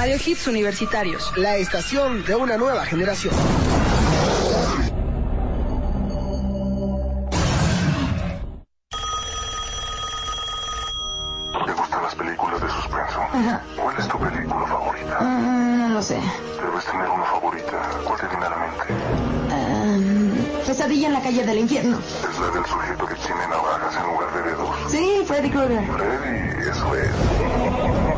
Radio Hits Universitarios. La estación de una nueva generación. ¿Te gustan las películas de suspenso? ¿Cuál es tu película favorita? no lo sé. Debes tener una favorita. ¿Cuál te viene a la mente? Um, pesadilla en la calle del infierno. Es la del sujeto que tiene navajas en lugar de dedos. Sí, Freddy Krueger. Freddy, eso es.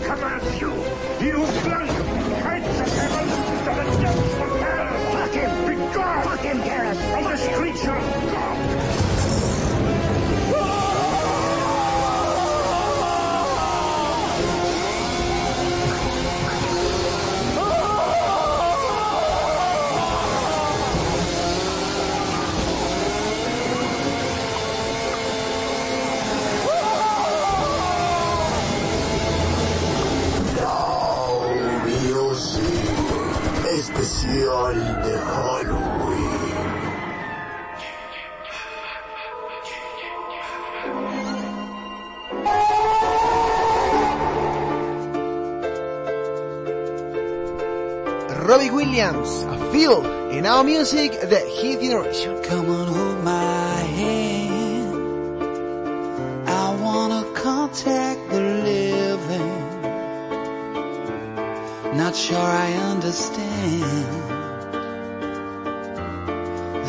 commands you. He who flung kites of heaven to the depths of hell. Fuck him! Be gone! Fuck him! From this creature! Especial de Halloween. Robbie Williams, a feel in our music, the Hit Generation. Come on, hold my hand. I wanna contact the living. Not sure I understand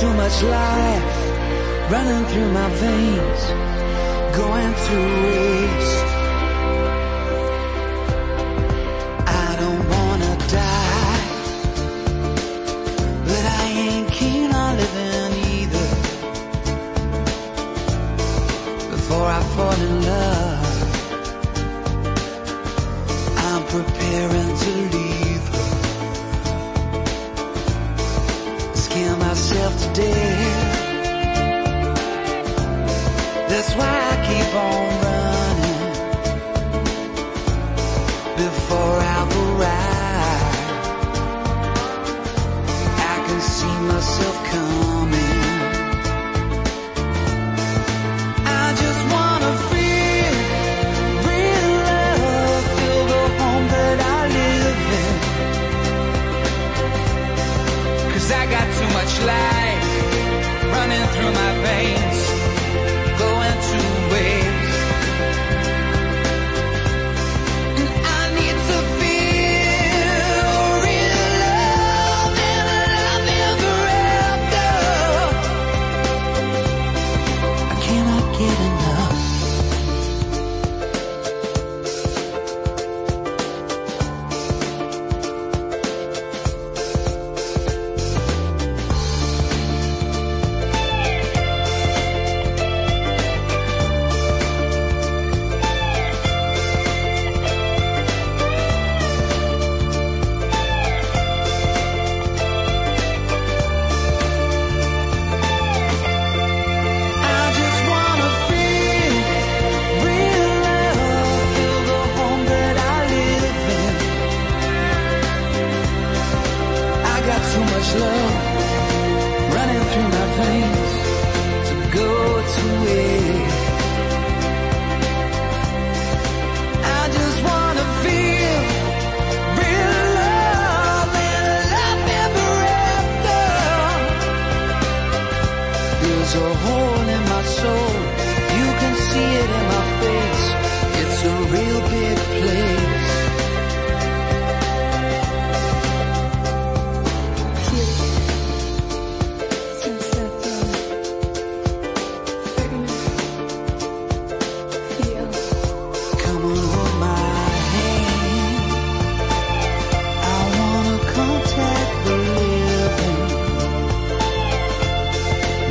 Too much life running through my veins, going through waste. I don't wanna die, but I ain't keen on living either. Before I fall in love, I'm preparing to There's a hole in my soul. You can see it in my face. It's a real big place.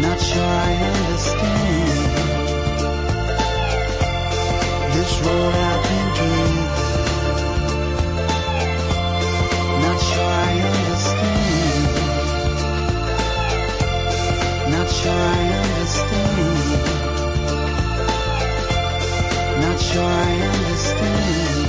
Not sure I understand this road I've been given. Not sure I understand. Not sure I understand. Not sure I understand.